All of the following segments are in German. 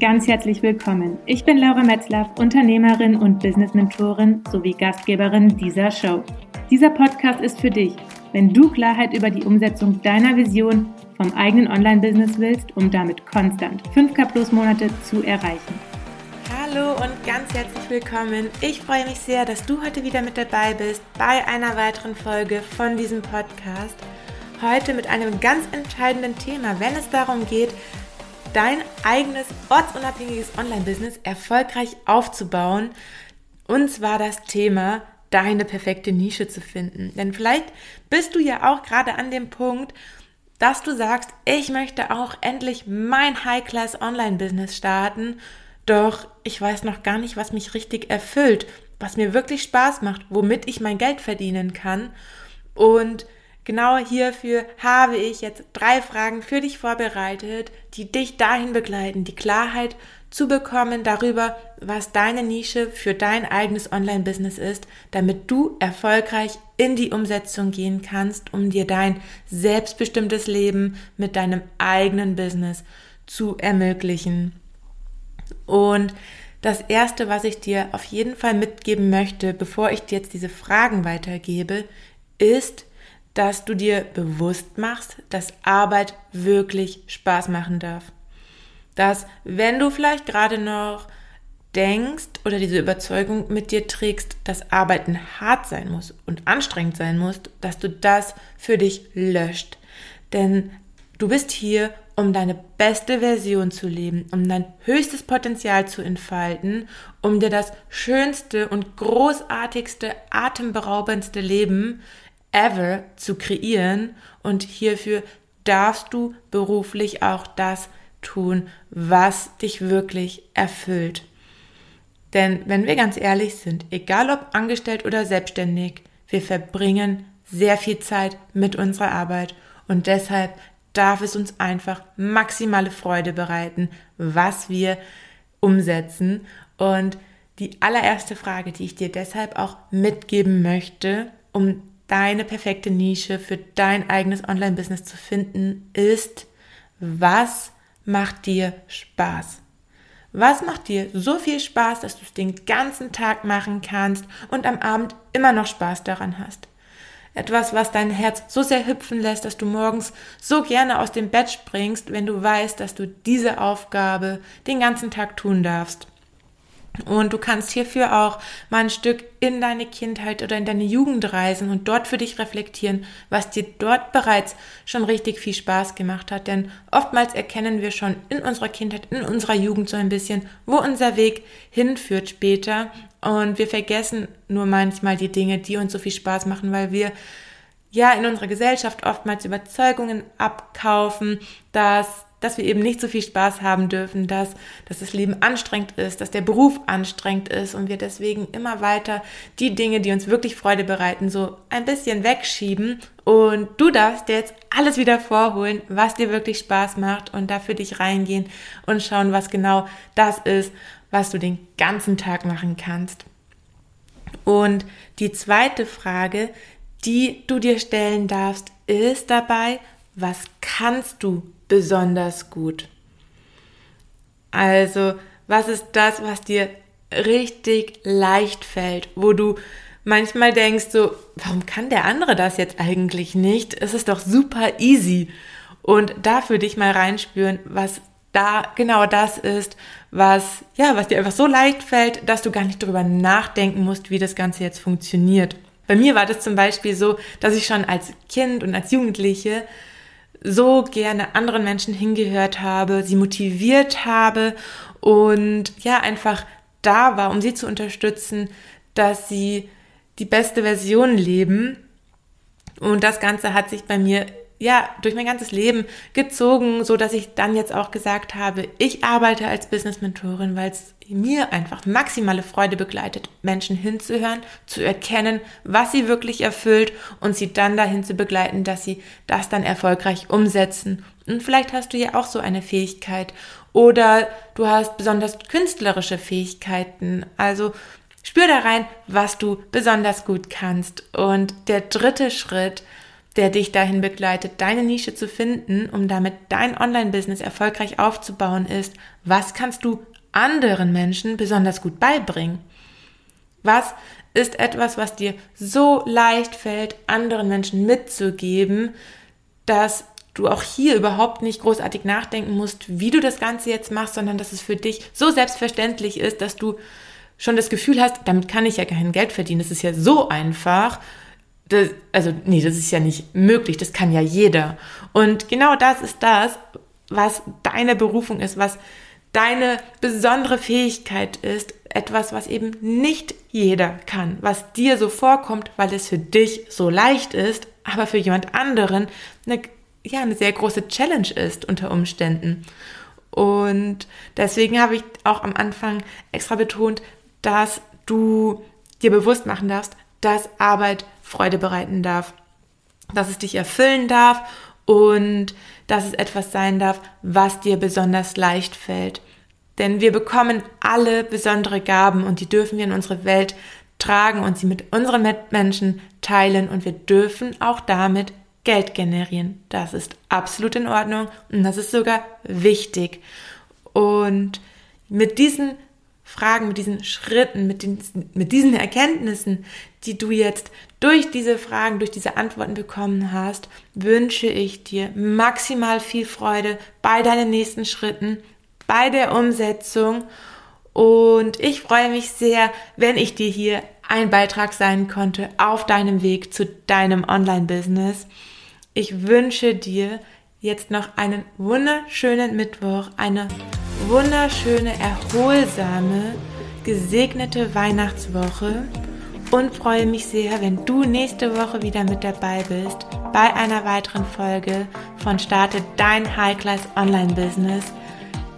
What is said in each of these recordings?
ganz herzlich willkommen. Ich bin Laura Metzlaff, Unternehmerin und Business-Mentorin sowie Gastgeberin dieser Show. Dieser Podcast ist für dich, wenn du Klarheit über die Umsetzung deiner Vision vom eigenen Online-Business willst, um damit konstant 5K plus Monate zu erreichen. Hallo und ganz herzlich willkommen. Ich freue mich sehr, dass du heute wieder mit dabei bist bei einer weiteren Folge von diesem Podcast. Heute mit einem ganz entscheidenden Thema, wenn es darum geht, dein eigenes ortsunabhängiges Online-Business erfolgreich aufzubauen. Und zwar das Thema, deine perfekte Nische zu finden. Denn vielleicht bist du ja auch gerade an dem Punkt, dass du sagst, ich möchte auch endlich mein High-Class Online-Business starten, doch ich weiß noch gar nicht, was mich richtig erfüllt, was mir wirklich Spaß macht, womit ich mein Geld verdienen kann. Und Genau hierfür habe ich jetzt drei Fragen für dich vorbereitet, die dich dahin begleiten, die Klarheit zu bekommen darüber, was deine Nische für dein eigenes Online-Business ist, damit du erfolgreich in die Umsetzung gehen kannst, um dir dein selbstbestimmtes Leben mit deinem eigenen Business zu ermöglichen. Und das Erste, was ich dir auf jeden Fall mitgeben möchte, bevor ich dir jetzt diese Fragen weitergebe, ist, dass du dir bewusst machst, dass Arbeit wirklich Spaß machen darf. Dass wenn du vielleicht gerade noch denkst oder diese Überzeugung mit dir trägst, dass Arbeiten hart sein muss und anstrengend sein muss, dass du das für dich löscht. Denn du bist hier, um deine beste Version zu leben, um dein höchstes Potenzial zu entfalten, um dir das schönste und großartigste, atemberaubendste Leben ever zu kreieren und hierfür darfst du beruflich auch das tun, was dich wirklich erfüllt. Denn wenn wir ganz ehrlich sind, egal ob angestellt oder selbstständig, wir verbringen sehr viel Zeit mit unserer Arbeit und deshalb darf es uns einfach maximale Freude bereiten, was wir umsetzen. Und die allererste Frage, die ich dir deshalb auch mitgeben möchte, um deine perfekte Nische für dein eigenes Online-Business zu finden, ist, was macht dir Spaß? Was macht dir so viel Spaß, dass du es den ganzen Tag machen kannst und am Abend immer noch Spaß daran hast? Etwas, was dein Herz so sehr hüpfen lässt, dass du morgens so gerne aus dem Bett springst, wenn du weißt, dass du diese Aufgabe den ganzen Tag tun darfst. Und du kannst hierfür auch mal ein Stück in deine Kindheit oder in deine Jugend reisen und dort für dich reflektieren, was dir dort bereits schon richtig viel Spaß gemacht hat. Denn oftmals erkennen wir schon in unserer Kindheit, in unserer Jugend so ein bisschen, wo unser Weg hinführt später. Und wir vergessen nur manchmal die Dinge, die uns so viel Spaß machen, weil wir ja in unserer Gesellschaft oftmals Überzeugungen abkaufen, dass dass wir eben nicht so viel Spaß haben dürfen, dass, dass das Leben anstrengend ist, dass der Beruf anstrengend ist und wir deswegen immer weiter die Dinge, die uns wirklich Freude bereiten, so ein bisschen wegschieben. Und du darfst dir jetzt alles wieder vorholen, was dir wirklich Spaß macht und dafür dich reingehen und schauen, was genau das ist, was du den ganzen Tag machen kannst. Und die zweite Frage, die du dir stellen darfst, ist dabei, was kannst du besonders gut? Also, was ist das, was dir richtig leicht fällt, wo du manchmal denkst so, warum kann der andere das jetzt eigentlich nicht? Es ist doch super easy. Und da für dich mal reinspüren, was da genau das ist, was, ja, was dir einfach so leicht fällt, dass du gar nicht darüber nachdenken musst, wie das Ganze jetzt funktioniert. Bei mir war das zum Beispiel so, dass ich schon als Kind und als Jugendliche so gerne anderen Menschen hingehört habe, sie motiviert habe und ja, einfach da war, um sie zu unterstützen, dass sie die beste Version leben. Und das Ganze hat sich bei mir ja, durch mein ganzes Leben gezogen, so dass ich dann jetzt auch gesagt habe, ich arbeite als Business Mentorin, weil es mir einfach maximale Freude begleitet, Menschen hinzuhören, zu erkennen, was sie wirklich erfüllt und sie dann dahin zu begleiten, dass sie das dann erfolgreich umsetzen. Und vielleicht hast du ja auch so eine Fähigkeit oder du hast besonders künstlerische Fähigkeiten. Also spür da rein, was du besonders gut kannst. Und der dritte Schritt, der dich dahin begleitet, deine Nische zu finden, um damit dein Online-Business erfolgreich aufzubauen, ist, was kannst du anderen Menschen besonders gut beibringen? Was ist etwas, was dir so leicht fällt, anderen Menschen mitzugeben, dass du auch hier überhaupt nicht großartig nachdenken musst, wie du das Ganze jetzt machst, sondern dass es für dich so selbstverständlich ist, dass du schon das Gefühl hast, damit kann ich ja kein Geld verdienen. Das ist ja so einfach. Das, also, nee, das ist ja nicht möglich. Das kann ja jeder. Und genau das ist das, was deine Berufung ist, was deine besondere Fähigkeit ist. Etwas, was eben nicht jeder kann, was dir so vorkommt, weil es für dich so leicht ist, aber für jemand anderen eine ja, eine sehr große Challenge ist unter Umständen. Und deswegen habe ich auch am Anfang extra betont, dass du dir bewusst machen darfst, dass Arbeit Freude bereiten darf, dass es dich erfüllen darf und dass es etwas sein darf, was dir besonders leicht fällt. Denn wir bekommen alle besondere Gaben und die dürfen wir in unsere Welt tragen und sie mit unseren Mitmenschen teilen und wir dürfen auch damit Geld generieren. Das ist absolut in Ordnung und das ist sogar wichtig. Und mit diesen Fragen, mit diesen Schritten, mit, den, mit diesen Erkenntnissen, die du jetzt durch diese Fragen, durch diese Antworten bekommen hast, wünsche ich dir maximal viel Freude bei deinen nächsten Schritten, bei der Umsetzung. Und ich freue mich sehr, wenn ich dir hier ein Beitrag sein konnte auf deinem Weg zu deinem Online-Business. Ich wünsche dir jetzt noch einen wunderschönen Mittwoch, eine wunderschöne, erholsame, gesegnete Weihnachtswoche und freue mich sehr, wenn du nächste Woche wieder mit dabei bist bei einer weiteren Folge von Starte dein High-Class Online-Business.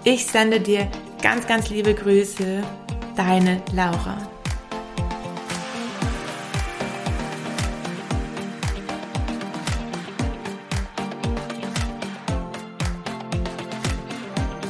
Ich sende dir ganz, ganz liebe Grüße, deine Laura.